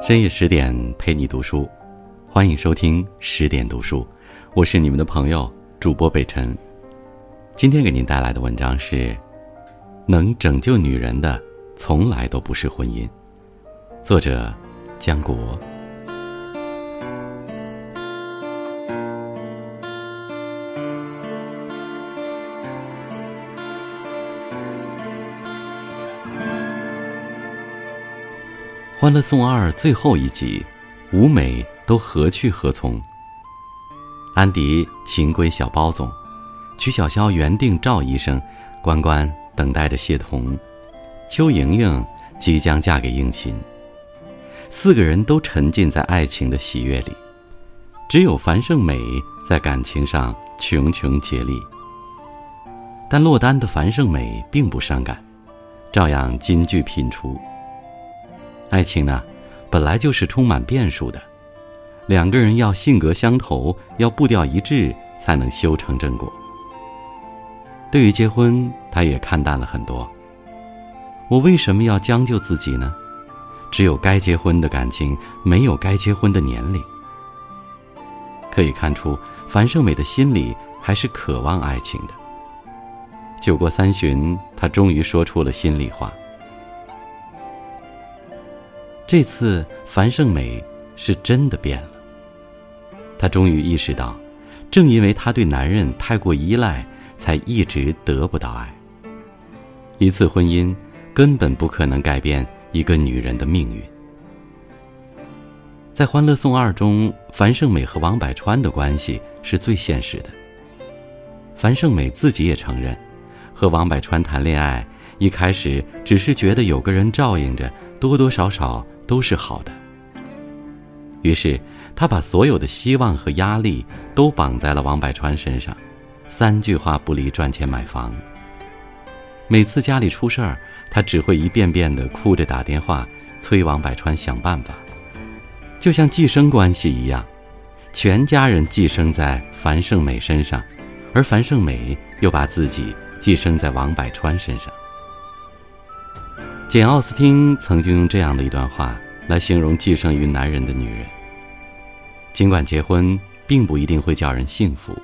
深夜十点陪你读书，欢迎收听十点读书，我是你们的朋友主播北辰。今天给您带来的文章是：能拯救女人的从来都不是婚姻。作者：江国。《欢乐颂二》最后一集，舞美都何去何从？安迪情归小包总，曲筱绡原定赵医生，关关等待着谢童，邱莹莹即将嫁给应勤。四个人都沉浸在爱情的喜悦里，只有樊胜美在感情上穷穷竭力。但落单的樊胜美并不伤感，照样金句频出。爱情呢，本来就是充满变数的，两个人要性格相投，要步调一致，才能修成正果。对于结婚，他也看淡了很多。我为什么要将就自己呢？只有该结婚的感情，没有该结婚的年龄。可以看出，樊胜美的心里还是渴望爱情的。酒过三巡，她终于说出了心里话。这次樊胜美是真的变了。她终于意识到，正因为她对男人太过依赖，才一直得不到爱。一次婚姻根本不可能改变一个女人的命运。在《欢乐颂二》中，樊胜美和王百川的关系是最现实的。樊胜美自己也承认，和王百川谈恋爱，一开始只是觉得有个人照应着，多多少少。都是好的。于是，他把所有的希望和压力都绑在了王百川身上，三句话不离赚钱买房。每次家里出事儿，他只会一遍遍的哭着打电话催王百川想办法，就像寄生关系一样，全家人寄生在樊胜美身上，而樊胜美又把自己寄生在王百川身上。简·奥斯汀曾经用这样的一段话来形容寄生于男人的女人：尽管结婚并不一定会叫人幸福，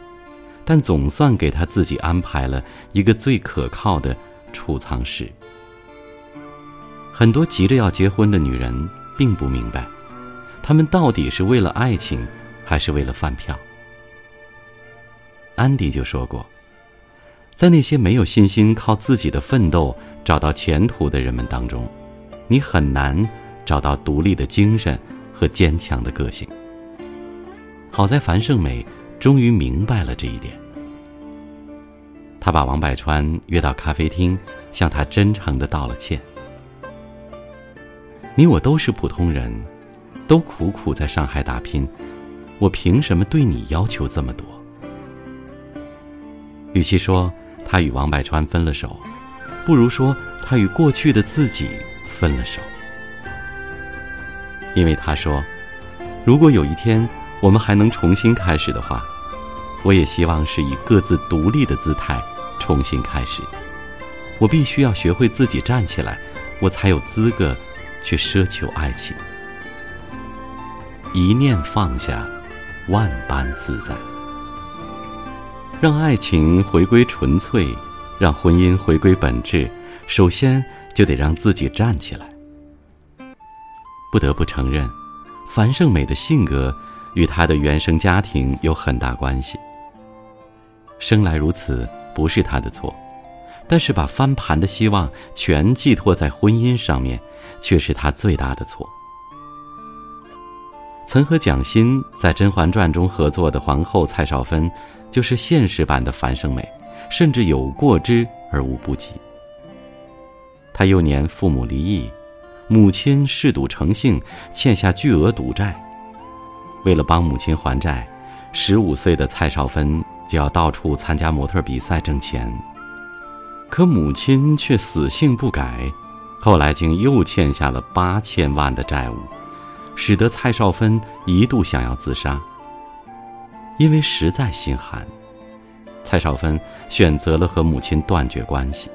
但总算给他自己安排了一个最可靠的储藏室。很多急着要结婚的女人并不明白，她们到底是为了爱情，还是为了饭票。安迪就说过。在那些没有信心靠自己的奋斗找到前途的人们当中，你很难找到独立的精神和坚强的个性。好在樊胜美终于明白了这一点。他把王百川约到咖啡厅，向他真诚的道了歉。你我都是普通人，都苦苦在上海打拼，我凭什么对你要求这么多？与其说。他与王百川分了手，不如说他与过去的自己分了手。因为他说，如果有一天我们还能重新开始的话，我也希望是以各自独立的姿态重新开始。我必须要学会自己站起来，我才有资格去奢求爱情。一念放下，万般自在。让爱情回归纯粹，让婚姻回归本质，首先就得让自己站起来。不得不承认，樊胜美的性格与她的原生家庭有很大关系。生来如此不是她的错，但是把翻盘的希望全寄托在婚姻上面，却是她最大的错。曾和蒋欣在《甄嬛传》中合作的皇后蔡少芬。就是现实版的樊胜美，甚至有过之而无不及。他幼年父母离异，母亲嗜赌成性，欠下巨额赌债。为了帮母亲还债，十五岁的蔡少芬就要到处参加模特比赛挣钱。可母亲却死性不改，后来竟又欠下了八千万的债务，使得蔡少芬一度想要自杀。因为实在心寒，蔡少芬选择了和母亲断绝关系。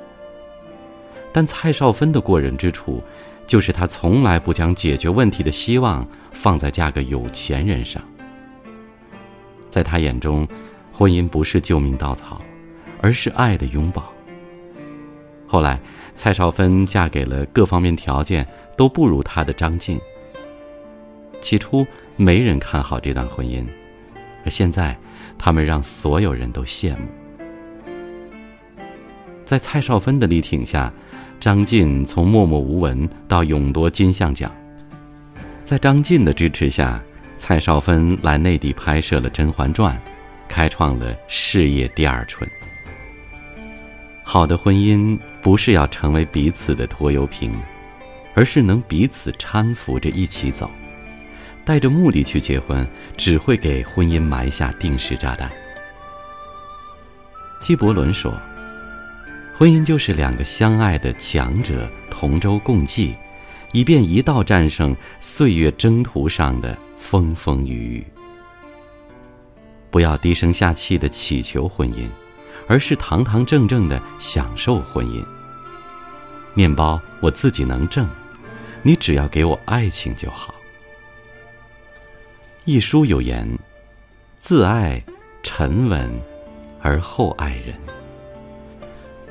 但蔡少芬的过人之处，就是她从来不将解决问题的希望放在嫁个有钱人上。在她眼中，婚姻不是救命稻草，而是爱的拥抱。后来，蔡少芬嫁给了各方面条件都不如她的张晋。起初，没人看好这段婚姻，而现在，他们让所有人都羡慕。在蔡少芬的力挺下，张晋从默默无闻到勇夺金像奖。在张晋的支持下，蔡少芬来内地拍摄了《甄嬛传》，开创了事业第二春。好的婚姻不是要成为彼此的拖油瓶，而是能彼此搀扶着一起走。带着目的去结婚，只会给婚姻埋下定时炸弹。纪伯伦说：“婚姻就是两个相爱的强者同舟共济，以便一道战胜岁月征途上的风风雨雨。”不要低声下气的祈求婚姻。而是堂堂正正的享受婚姻。面包我自己能挣，你只要给我爱情就好。一书有言：“自爱沉稳，而后爱人。”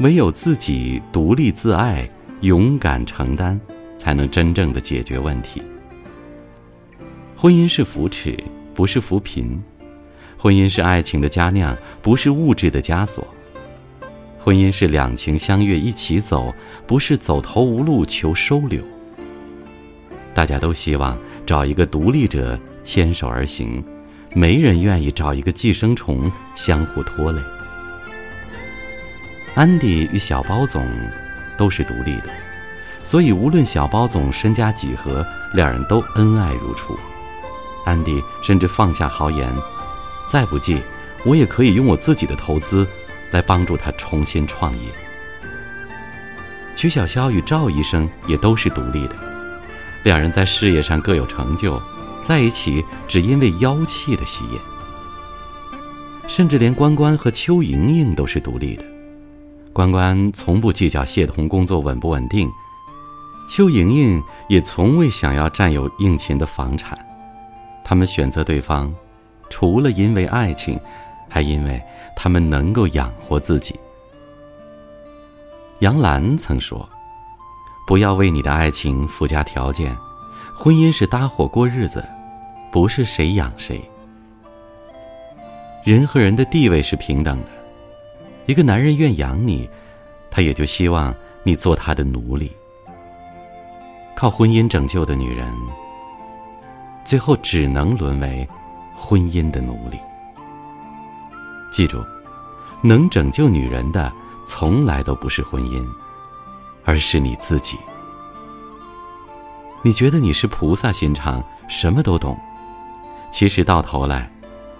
唯有自己独立自爱、勇敢承担，才能真正的解决问题。婚姻是扶持，不是扶贫。婚姻是爱情的佳酿，不是物质的枷锁。婚姻是两情相悦一起走，不是走投无路求收留。大家都希望找一个独立者牵手而行，没人愿意找一个寄生虫相互拖累。安迪与小包总都是独立的，所以无论小包总身家几何，两人都恩爱如初。安迪甚至放下豪言。再不济，我也可以用我自己的投资，来帮助他重新创业。曲筱绡与赵医生也都是独立的，两人在事业上各有成就，在一起只因为妖气的吸引。甚至连关关和邱莹莹都是独立的，关关从不计较谢童工作稳不稳定，邱莹莹也从未想要占有应勤的房产，他们选择对方。除了因为爱情，还因为他们能够养活自己。杨澜曾说：“不要为你的爱情附加条件，婚姻是搭伙过日子，不是谁养谁。人和人的地位是平等的，一个男人愿养你，他也就希望你做他的奴隶。靠婚姻拯救的女人，最后只能沦为……”婚姻的奴隶。记住，能拯救女人的，从来都不是婚姻，而是你自己。你觉得你是菩萨心肠，什么都懂，其实到头来，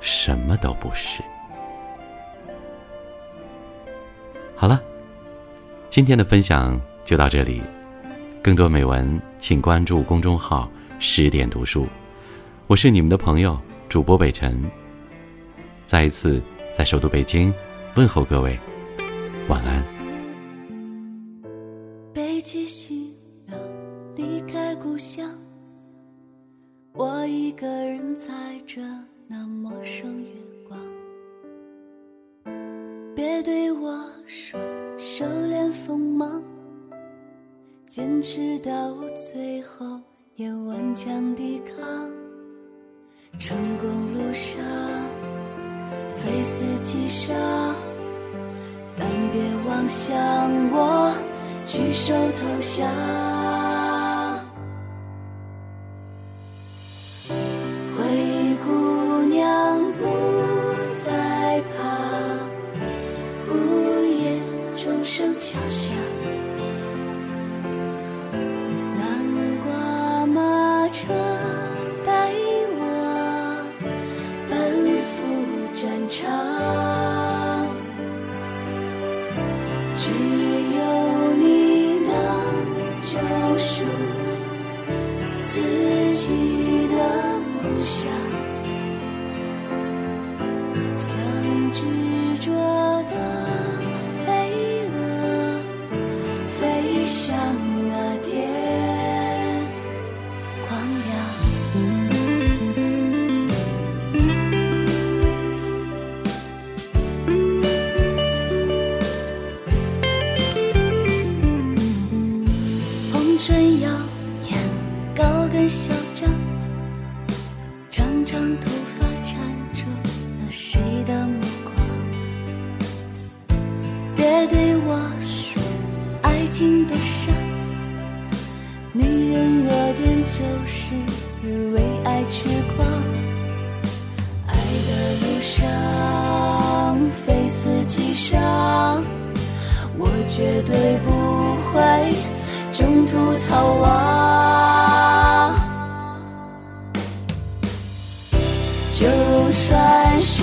什么都不是。好了，今天的分享就到这里。更多美文，请关注公众号“十点读书”。我是你们的朋友。主播北辰，再一次在首都北京问候各位，晚安。背起行囊离开故乡，我一个人踩着那陌生月光。别对我说收敛锋芒，坚持到最后也顽强抵抗。成功路上，非死即伤，但别妄想我举手投降。别对我说爱情悲伤，女人弱点就是为爱痴狂。爱的路上非死即伤，我绝对不会中途逃亡。就算是。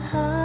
和